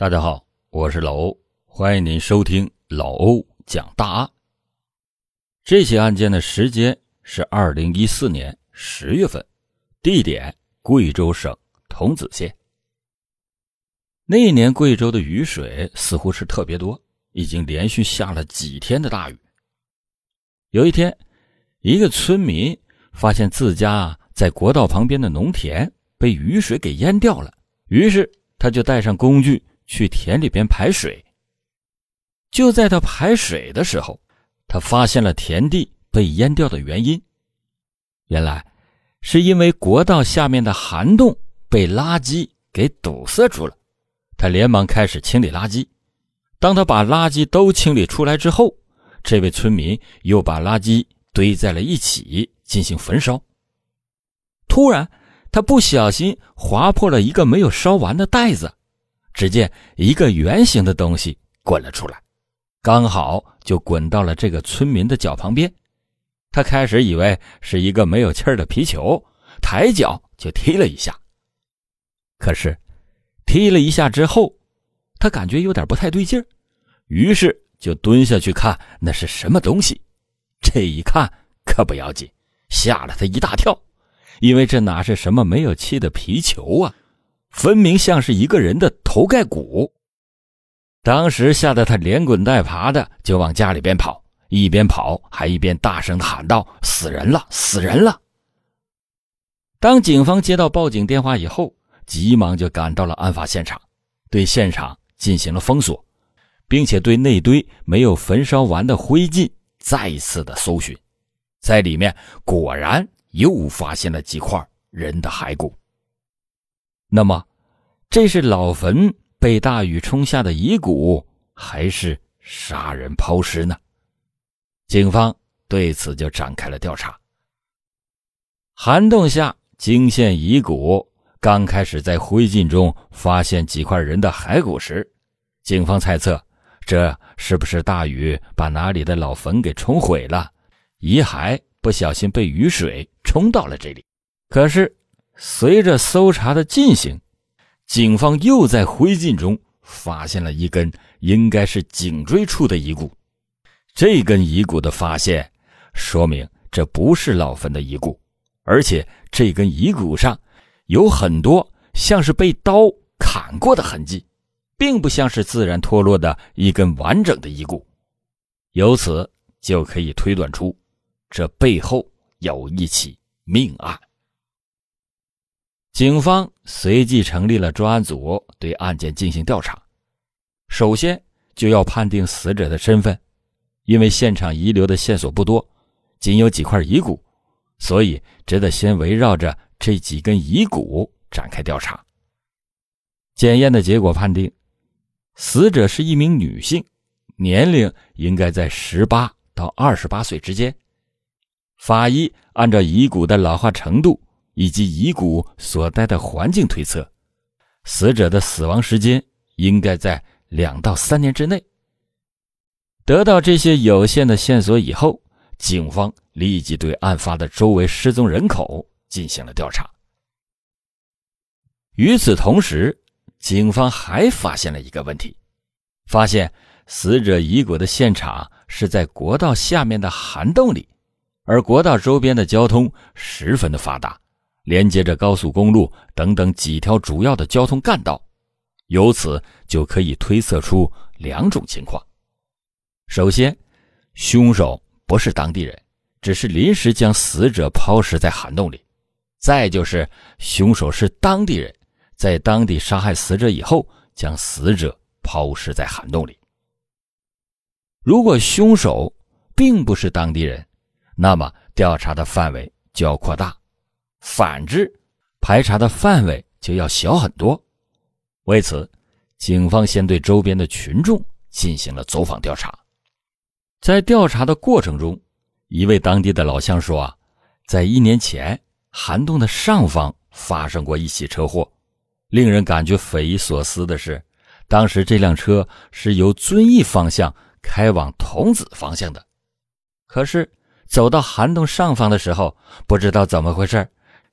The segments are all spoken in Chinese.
大家好，我是老欧，欢迎您收听老欧讲大案。这起案件的时间是二零一四年十月份，地点贵州省桐梓县。那一年贵州的雨水似乎是特别多，已经连续下了几天的大雨。有一天，一个村民发现自家在国道旁边的农田被雨水给淹掉了，于是他就带上工具。去田里边排水。就在他排水的时候，他发现了田地被淹掉的原因。原来，是因为国道下面的涵洞被垃圾给堵塞住了。他连忙开始清理垃圾。当他把垃圾都清理出来之后，这位村民又把垃圾堆在了一起进行焚烧。突然，他不小心划破了一个没有烧完的袋子。只见一个圆形的东西滚了出来，刚好就滚到了这个村民的脚旁边。他开始以为是一个没有气儿的皮球，抬脚就踢了一下。可是踢了一下之后，他感觉有点不太对劲儿，于是就蹲下去看那是什么东西。这一看可不要紧，吓了他一大跳，因为这哪是什么没有气的皮球啊！分明像是一个人的头盖骨。当时吓得他连滚带爬的就往家里边跑，一边跑还一边大声的喊道：“死人了，死人了！”当警方接到报警电话以后，急忙就赶到了案发现场，对现场进行了封锁，并且对那堆没有焚烧完的灰烬再一次的搜寻，在里面果然又发现了几块人的骸骨。那么，这是老坟被大雨冲下的遗骨，还是杀人抛尸呢？警方对此就展开了调查。涵洞下惊现遗骨，刚开始在灰烬中发现几块人的骸骨时，警方猜测，这是不是大雨把哪里的老坟给冲毁了，遗骸不小心被雨水冲到了这里？可是。随着搜查的进行，警方又在灰烬中发现了一根应该是颈椎处的遗骨。这根遗骨的发现，说明这不是老坟的遗骨，而且这根遗骨上有很多像是被刀砍过的痕迹，并不像是自然脱落的一根完整的遗骨。由此就可以推断出，这背后有一起命案。警方随即成立了专案组，对案件进行调查。首先就要判定死者的身份，因为现场遗留的线索不多，仅有几块遗骨，所以只得先围绕着这几根遗骨展开调查。检验的结果判定，死者是一名女性，年龄应该在十八到二十八岁之间。法医按照遗骨的老化程度。以及遗骨所在的环境推测，死者的死亡时间应该在两到三年之内。得到这些有限的线索以后，警方立即对案发的周围失踪人口进行了调查。与此同时，警方还发现了一个问题：发现死者遗骨的现场是在国道下面的涵洞里，而国道周边的交通十分的发达。连接着高速公路等等几条主要的交通干道，由此就可以推测出两种情况：首先，凶手不是当地人，只是临时将死者抛尸在涵洞里；再就是凶手是当地人，在当地杀害死者以后，将死者抛尸在涵洞里。如果凶手并不是当地人，那么调查的范围就要扩大。反之，排查的范围就要小很多。为此，警方先对周边的群众进行了走访调查。在调查的过程中，一位当地的老乡说：“啊，在一年前，涵洞的上方发生过一起车祸。令人感觉匪夷所思的是，当时这辆车是由遵义方向开往桐梓方向的。可是走到涵洞上方的时候，不知道怎么回事。”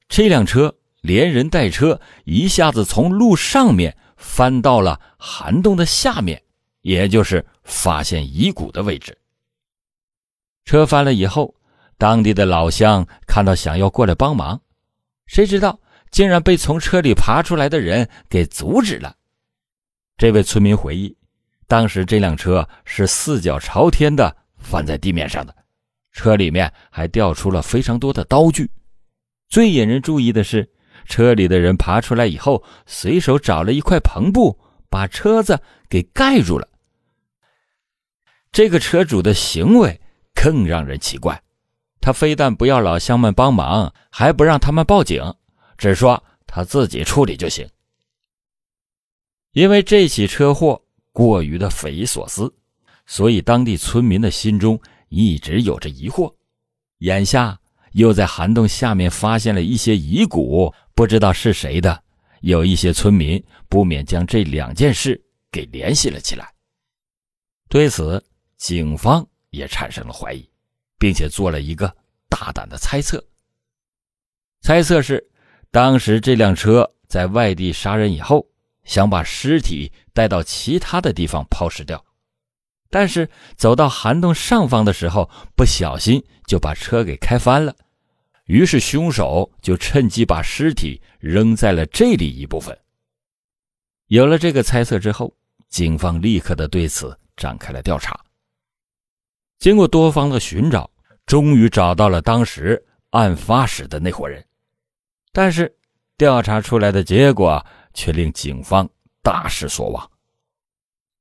这辆车连人带车一下子从路上面翻到了涵洞的下面，也就是发现遗骨的位置。车翻了以后，当地的老乡看到，想要过来帮忙，谁知道竟然被从车里爬出来的人给阻止了。这位村民回忆，当时这辆车是四脚朝天的翻在地面上的，车里面还掉出了非常多的刀具。最引人注意的是，车里的人爬出来以后，随手找了一块篷布，把车子给盖住了。这个车主的行为。更让人奇怪，他非但不要老乡们帮忙，还不让他们报警，只说他自己处理就行。因为这起车祸过于的匪夷所思，所以当地村民的心中一直有着疑惑。眼下又在涵洞下面发现了一些遗骨，不知道是谁的，有一些村民不免将这两件事给联系了起来。对此，警方。也产生了怀疑，并且做了一个大胆的猜测。猜测是，当时这辆车在外地杀人以后，想把尸体带到其他的地方抛尸掉，但是走到涵洞上方的时候，不小心就把车给开翻了，于是凶手就趁机把尸体扔在了这里一部分。有了这个猜测之后，警方立刻的对此展开了调查。经过多方的寻找，终于找到了当时案发时的那伙人，但是调查出来的结果却令警方大失所望。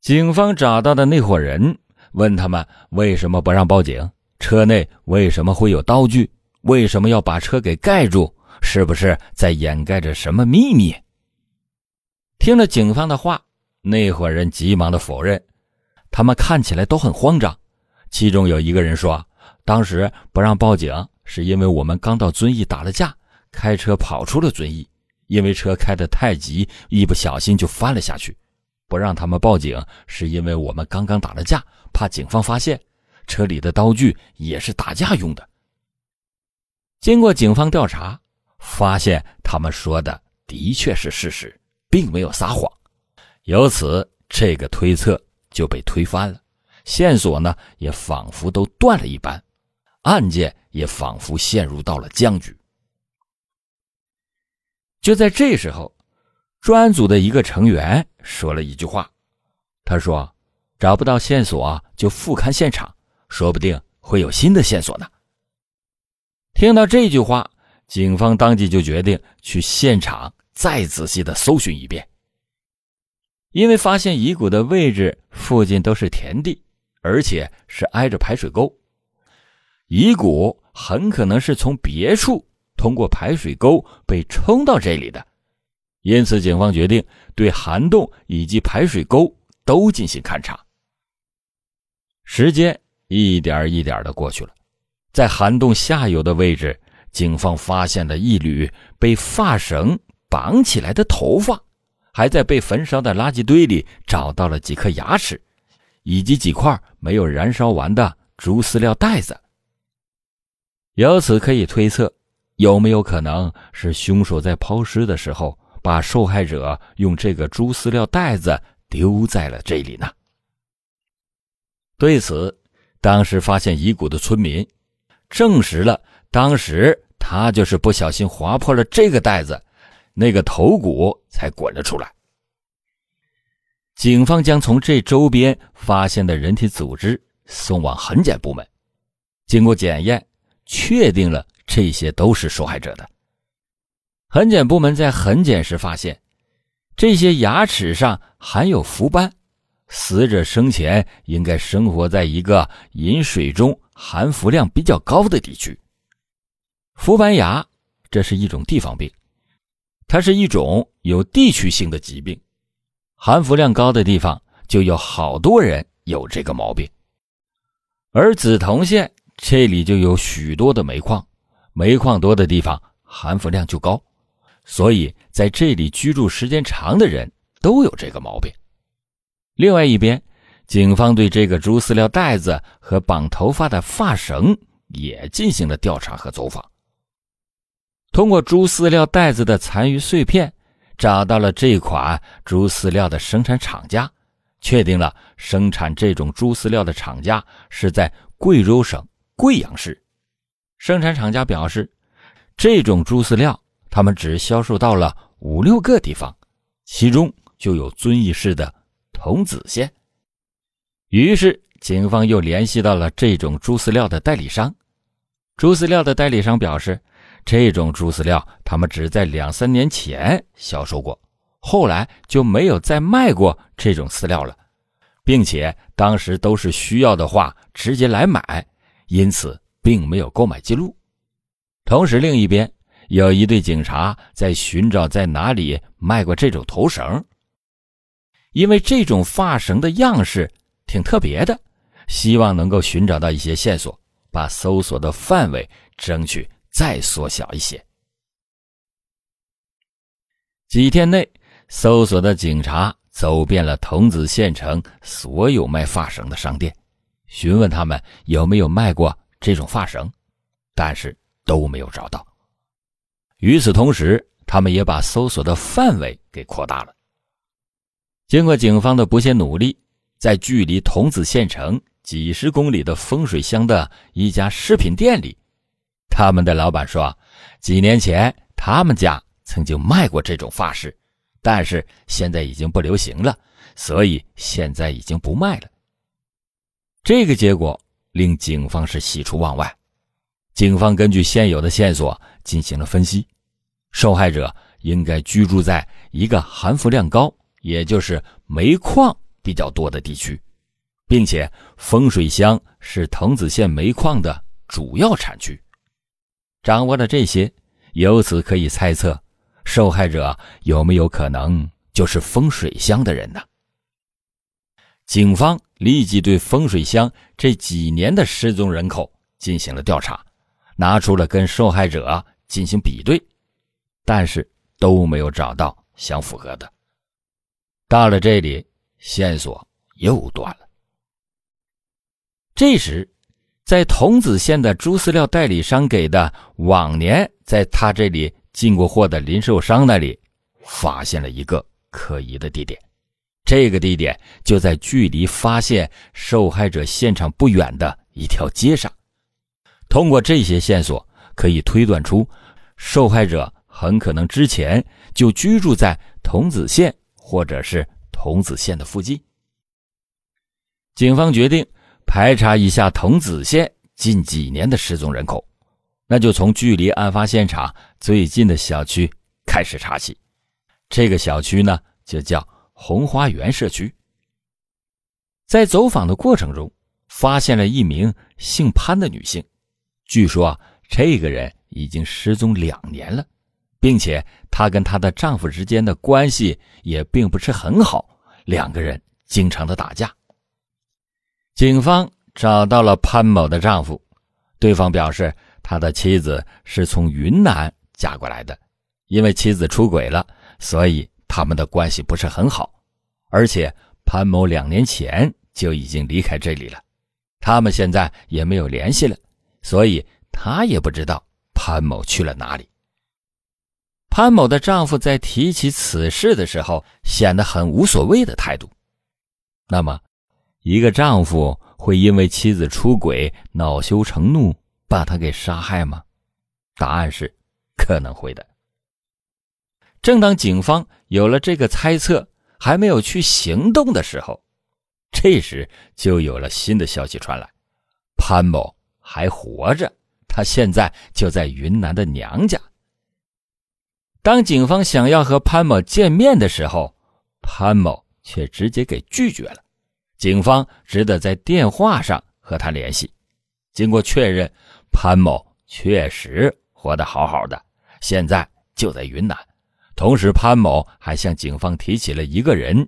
警方找到的那伙人，问他们为什么不让报警，车内为什么会有刀具，为什么要把车给盖住，是不是在掩盖着什么秘密？听了警方的话，那伙人急忙的否认，他们看起来都很慌张。其中有一个人说：“当时不让报警，是因为我们刚到遵义打了架，开车跑出了遵义。因为车开得太急，一不小心就翻了下去。不让他们报警，是因为我们刚刚打了架，怕警方发现。车里的刀具也是打架用的。”经过警方调查，发现他们说的的确是事实，并没有撒谎。由此，这个推测就被推翻了。线索呢，也仿佛都断了一般，案件也仿佛陷入到了僵局。就在这时候，专案组的一个成员说了一句话：“他说，找不到线索就复勘现场，说不定会有新的线索呢。”听到这句话，警方当即就决定去现场再仔细的搜寻一遍，因为发现遗骨的位置附近都是田地。而且是挨着排水沟，遗骨很可能是从别处通过排水沟被冲到这里的，因此警方决定对涵洞以及排水沟都进行勘查。时间一点一点的过去了，在涵洞下游的位置，警方发现了一缕被发绳绑起来的头发，还在被焚烧的垃圾堆里找到了几颗牙齿。以及几块没有燃烧完的猪饲料袋子，由此可以推测，有没有可能是凶手在抛尸的时候，把受害者用这个猪饲料袋子丢在了这里呢？对此，当时发现遗骨的村民证实了，当时他就是不小心划破了这个袋子，那个头骨才滚了出来。警方将从这周边发现的人体组织送往痕检部门，经过检验，确定了这些都是受害者的。痕检部门在痕检时发现，这些牙齿上含有氟斑，死者生前应该生活在一个饮水中含氟量比较高的地区。氟斑牙，这是一种地方病，它是一种有地区性的疾病。含氟量高的地方就有好多人有这个毛病，而梓潼县这里就有许多的煤矿，煤矿多的地方含氟量就高，所以在这里居住时间长的人都有这个毛病。另外一边，警方对这个猪饲料袋子和绑头发的发绳也进行了调查和走访。通过猪饲料袋子的残余碎片。找到了这款猪饲料的生产厂家，确定了生产这种猪饲料的厂家是在贵州省贵阳市。生产厂家表示，这种猪饲料他们只销售到了五六个地方，其中就有遵义市的桐梓县。于是，警方又联系到了这种猪饲料的代理商。猪饲料的代理商表示，这种猪饲料他们只在两三年前销售过，后来就没有再卖过这种饲料了，并且当时都是需要的话直接来买，因此并没有购买记录。同时，另一边有一队警察在寻找在哪里卖过这种头绳，因为这种发绳的样式挺特别的，希望能够寻找到一些线索。把搜索的范围争取再缩小一些。几天内，搜索的警察走遍了桐梓县城所有卖发绳的商店，询问他们有没有卖过这种发绳，但是都没有找到。与此同时，他们也把搜索的范围给扩大了。经过警方的不懈努力，在距离桐梓县城。几十公里的风水乡的一家饰品店里，他们的老板说，几年前他们家曾经卖过这种发饰，但是现在已经不流行了，所以现在已经不卖了。这个结果令警方是喜出望外。警方根据现有的线索进行了分析，受害者应该居住在一个含氟量高，也就是煤矿比较多的地区。并且风水乡是桐梓县煤矿的主要产区。掌握了这些，由此可以猜测，受害者有没有可能就是风水乡的人呢？警方立即对风水乡这几年的失踪人口进行了调查，拿出了跟受害者进行比对，但是都没有找到相符合的。到了这里，线索又断了。这时，在桐梓县的猪饲料代理商给的往年在他这里进过货的零售商那里，发现了一个可疑的地点。这个地点就在距离发现受害者现场不远的一条街上。通过这些线索，可以推断出受害者很可能之前就居住在桐梓县或者是桐梓县的附近。警方决定。排查一下桐梓县近几年的失踪人口，那就从距离案发现场最近的小区开始查起。这个小区呢，就叫红花园社区。在走访的过程中，发现了一名姓潘的女性，据说这个人已经失踪两年了，并且她跟她的丈夫之间的关系也并不是很好，两个人经常的打架。警方找到了潘某的丈夫，对方表示他的妻子是从云南嫁过来的，因为妻子出轨了，所以他们的关系不是很好。而且潘某两年前就已经离开这里了，他们现在也没有联系了，所以他也不知道潘某去了哪里。潘某的丈夫在提起此事的时候，显得很无所谓的态度。那么？一个丈夫会因为妻子出轨恼羞成怒把她给杀害吗？答案是可能会的。正当警方有了这个猜测，还没有去行动的时候，这时就有了新的消息传来：潘某还活着，他现在就在云南的娘家。当警方想要和潘某见面的时候，潘某却直接给拒绝了。警方只得在电话上和他联系。经过确认，潘某确实活得好好的，现在就在云南。同时，潘某还向警方提起了一个人，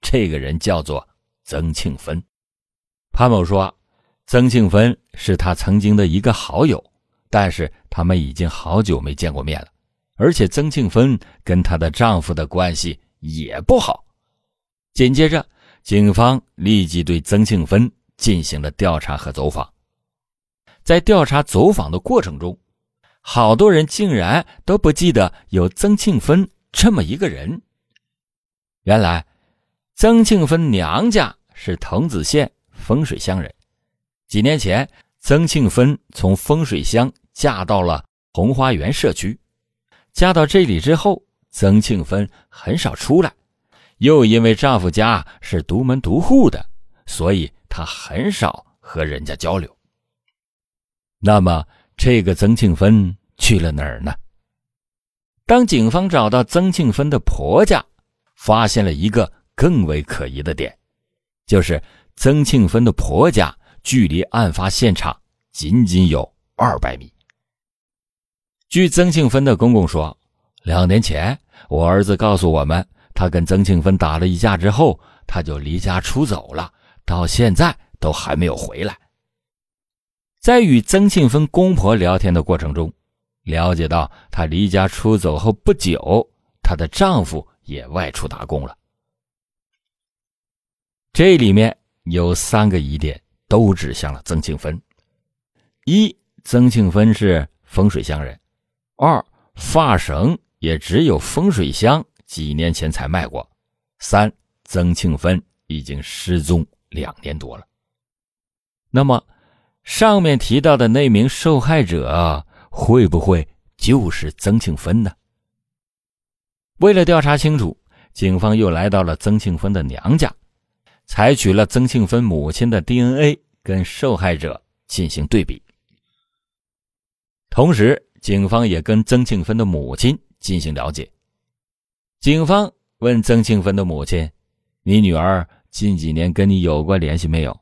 这个人叫做曾庆芬。潘某说，曾庆芬是他曾经的一个好友，但是他们已经好久没见过面了，而且曾庆芬跟她的丈夫的关系也不好。紧接着。警方立即对曾庆芬进行了调查和走访。在调查走访的过程中，好多人竟然都不记得有曾庆芬这么一个人。原来，曾庆芬娘家是桐梓县风水乡人。几年前，曾庆芬从风水乡嫁到了红花园社区。嫁到这里之后，曾庆芬很少出来，又因为丈夫家是独门独户的，所以她很少和人家交流。那么，这个曾庆芬去了哪儿呢？当警方找到曾庆芬的婆家，发现了一个更为可疑的点，就是曾庆芬的婆家距离案发现场仅仅有二百米。据曾庆芬的公公说，两年前我儿子告诉我们，他跟曾庆芬打了一架之后，他就离家出走了，到现在都还没有回来。在与曾庆芬公婆聊天的过程中，了解到她离家出走后不久，她的丈夫也外出打工了。这里面有三个疑点，都指向了曾庆芬：一，曾庆芬是风水乡人；二，发绳也只有风水乡几年前才卖过；三，曾庆芬已经失踪两年多了。那么，上面提到的那名受害者会不会就是曾庆芬呢？为了调查清楚，警方又来到了曾庆芬的娘家，采取了曾庆芬母亲的 DNA 跟受害者进行对比。同时，警方也跟曾庆芬的母亲进行了解。警方问曾庆芬的母亲：“你女儿近几年跟你有过联系没有？”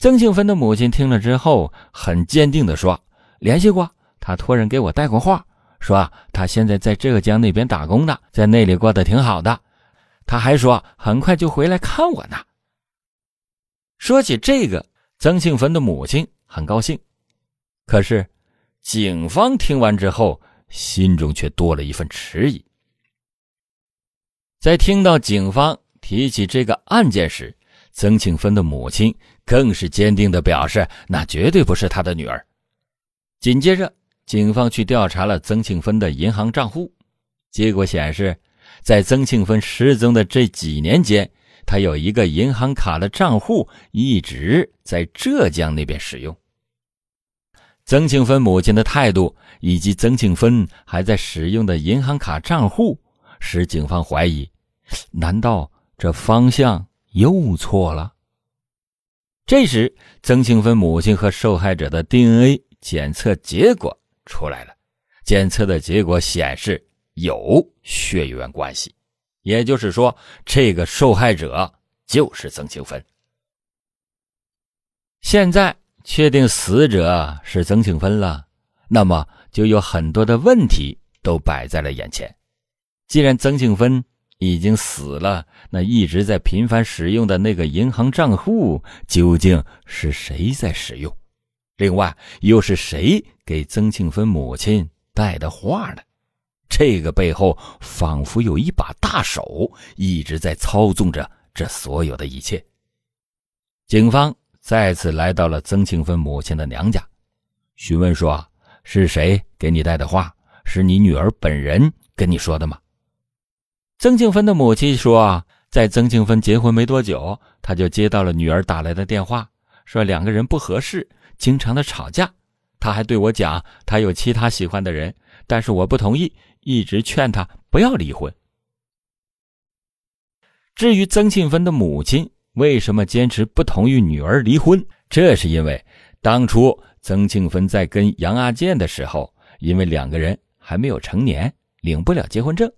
曾庆芬的母亲听了之后，很坚定地说：“联系过，她托人给我带过话，说她现在在浙江那边打工呢，在那里过得挺好的。他还说很快就回来看我呢。”说起这个，曾庆芬的母亲很高兴，可是警方听完之后，心中却多了一份迟疑。在听到警方提起这个案件时，曾庆芬的母亲更是坚定地表示，那绝对不是他的女儿。紧接着，警方去调查了曾庆芬的银行账户，结果显示，在曾庆芬失踪的这几年间，他有一个银行卡的账户一直在浙江那边使用。曾庆芬母亲的态度以及曾庆芬还在使用的银行卡账户，使警方怀疑：难道这方向？又错了。这时，曾庆芬母亲和受害者的 DNA 检测结果出来了，检测的结果显示有血缘关系，也就是说，这个受害者就是曾庆芬。现在确定死者是曾庆芬了，那么就有很多的问题都摆在了眼前。既然曾庆芬，已经死了，那一直在频繁使用的那个银行账户究竟是谁在使用？另外，又是谁给曾庆芬母亲带的话呢？这个背后仿佛有一把大手一直在操纵着这所有的一切。警方再次来到了曾庆芬母亲的娘家，询问说：“是谁给你带的话？是你女儿本人跟你说的吗？”曾庆芬的母亲说：“在曾庆芬结婚没多久，他就接到了女儿打来的电话，说两个人不合适，经常的吵架。他还对我讲，他有其他喜欢的人，但是我不同意，一直劝他不要离婚。至于曾庆芬的母亲为什么坚持不同意女儿离婚，这是因为当初曾庆芬在跟杨阿健的时候，因为两个人还没有成年，领不了结婚证。”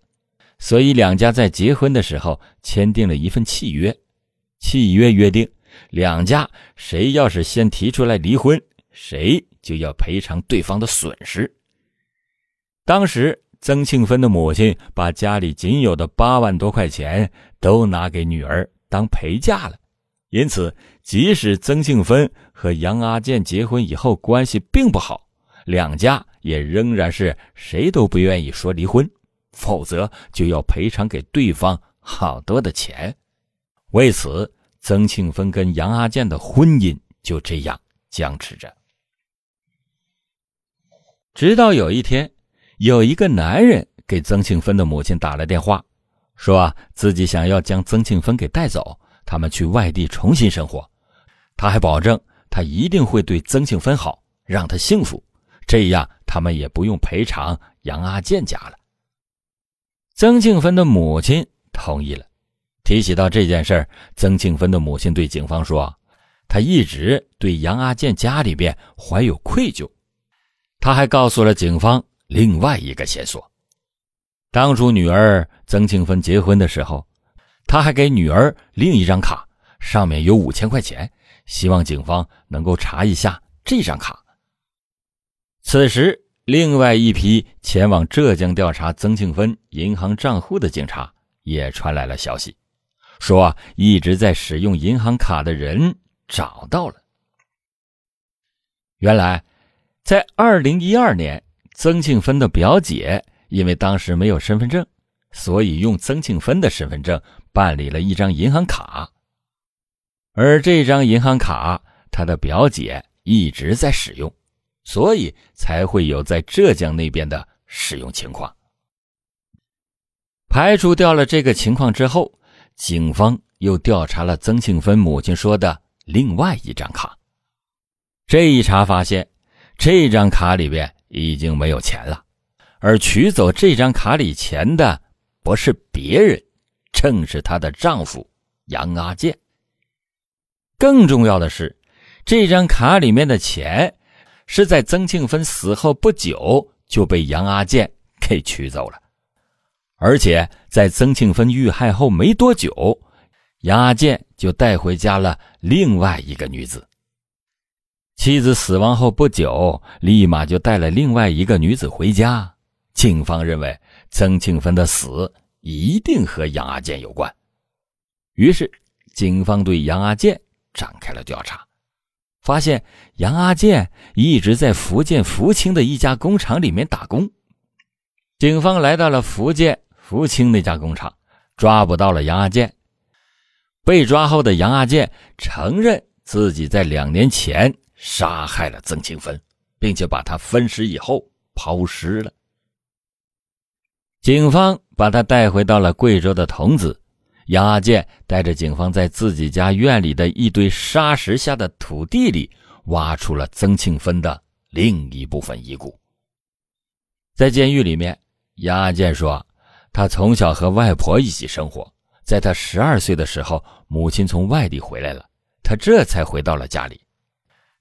所以，两家在结婚的时候签订了一份契约，契约约定，两家谁要是先提出来离婚，谁就要赔偿对方的损失。当时，曾庆芬的母亲把家里仅有的八万多块钱都拿给女儿当陪嫁了，因此，即使曾庆芬和杨阿健结婚以后关系并不好，两家也仍然是谁都不愿意说离婚。否则就要赔偿给对方好多的钱，为此，曾庆芬跟杨阿健的婚姻就这样僵持着。直到有一天，有一个男人给曾庆芬的母亲打了电话，说啊自己想要将曾庆芬给带走，他们去外地重新生活。他还保证他一定会对曾庆芬好，让她幸福，这样他们也不用赔偿杨阿健家了。曾庆芬的母亲同意了。提起到这件事儿，曾庆芬的母亲对警方说：“她一直对杨阿健家里边怀有愧疚。”他还告诉了警方另外一个线索：当初女儿曾庆芬结婚的时候，他还给女儿另一张卡，上面有五千块钱，希望警方能够查一下这张卡。此时，另外一批前往浙江调查曾庆芬银行账户的警察也传来了消息。说一直在使用银行卡的人找到了。原来，在二零一二年，曾庆芬的表姐因为当时没有身份证，所以用曾庆芬的身份证办理了一张银行卡。而这张银行卡，他的表姐一直在使用，所以才会有在浙江那边的使用情况。排除掉了这个情况之后。警方又调查了曾庆芬母亲说的另外一张卡，这一查发现，这张卡里边已经没有钱了，而取走这张卡里钱的不是别人，正是她的丈夫杨阿健。更重要的是，这张卡里面的钱是在曾庆芬死后不久就被杨阿健给取走了。而且在曾庆芬遇害后没多久，杨阿健就带回家了另外一个女子。妻子死亡后不久，立马就带了另外一个女子回家。警方认为曾庆芬的死一定和杨阿健有关，于是警方对杨阿健展开了调查，发现杨阿健一直在福建福清的一家工厂里面打工。警方来到了福建。福清那家工厂抓捕到了杨阿健。被抓后的杨阿健承认自己在两年前杀害了曾庆芬，并且把他分尸以后抛尸了。警方把他带回到了贵州的桐梓。杨阿健带着警方在自己家院里的一堆沙石下的土地里挖出了曾庆芬的另一部分遗骨。在监狱里面，杨阿健说。他从小和外婆一起生活，在他十二岁的时候，母亲从外地回来了，他这才回到了家里。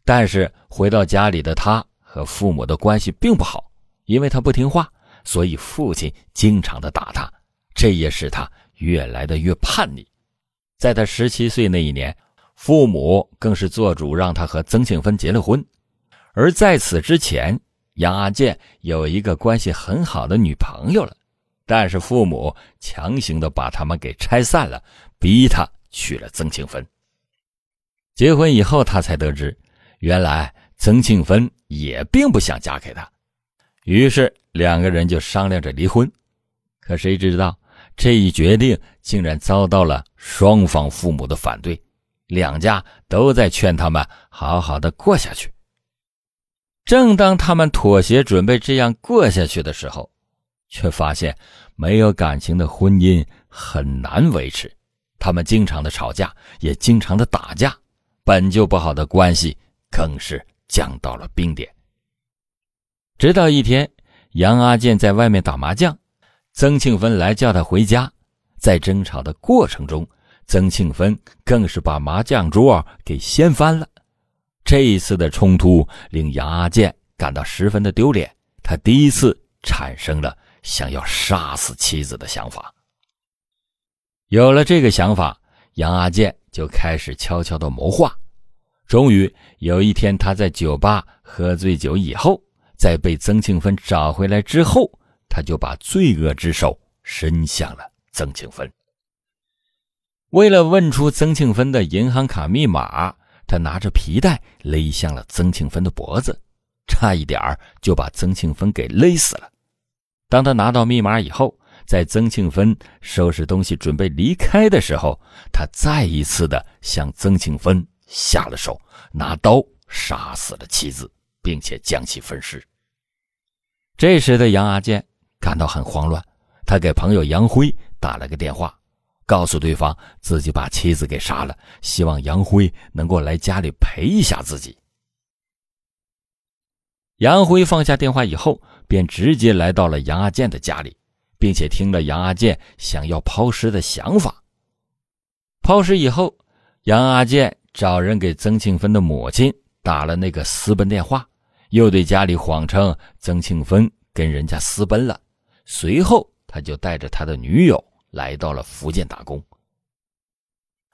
但是回到家里的他和父母的关系并不好，因为他不听话，所以父亲经常的打他，这也使他越来的越叛逆。在他十七岁那一年，父母更是做主让他和曾庆芬结了婚。而在此之前，杨阿健有一个关系很好的女朋友了。但是父母强行的把他们给拆散了，逼他娶了曾庆芬。结婚以后，他才得知，原来曾庆芬也并不想嫁给他，于是两个人就商量着离婚。可谁知道这一决定竟然遭到了双方父母的反对，两家都在劝他们好好的过下去。正当他们妥协，准备这样过下去的时候，却发现没有感情的婚姻很难维持，他们经常的吵架，也经常的打架，本就不好的关系更是降到了冰点。直到一天，杨阿健在外面打麻将，曾庆芬来叫他回家，在争吵的过程中，曾庆芬更是把麻将桌给掀翻了。这一次的冲突令杨阿健感到十分的丢脸，他第一次产生了。想要杀死妻子的想法。有了这个想法，杨阿健就开始悄悄的谋划。终于有一天，他在酒吧喝醉酒以后，在被曾庆芬找回来之后，他就把罪恶之手伸向了曾庆芬。为了问出曾庆芬的银行卡密码，他拿着皮带勒向了曾庆芬的脖子，差一点就把曾庆芬给勒死了。当他拿到密码以后，在曾庆芬收拾东西准备离开的时候，他再一次的向曾庆芬下了手，拿刀杀死了妻子，并且将其分尸。这时的杨阿健感到很慌乱，他给朋友杨辉打了个电话，告诉对方自己把妻子给杀了，希望杨辉能够来家里陪一下自己。杨辉放下电话以后，便直接来到了杨阿健的家里，并且听了杨阿健想要抛尸的想法。抛尸以后，杨阿健找人给曾庆芬的母亲打了那个私奔电话，又对家里谎称曾庆芬跟人家私奔了。随后，他就带着他的女友来到了福建打工。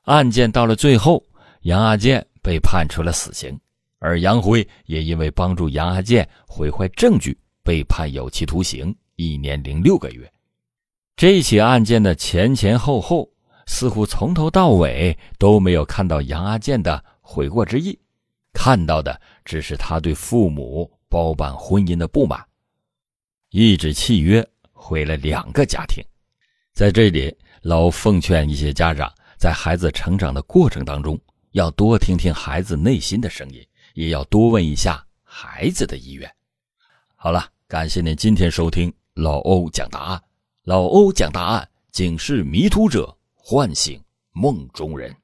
案件到了最后，杨阿健被判处了死刑，而杨辉也因为帮助杨阿健毁坏证据，被判有期徒刑一年零六个月。这起案件的前前后后，似乎从头到尾都没有看到杨阿健的悔过之意，看到的只是他对父母包办婚姻的不满，一纸契约。毁了两个家庭，在这里，老奉劝一些家长，在孩子成长的过程当中，要多听听孩子内心的声音，也要多问一下孩子的意愿。好了，感谢您今天收听老欧讲答案，老欧讲答案，警示迷途者，唤醒梦中人。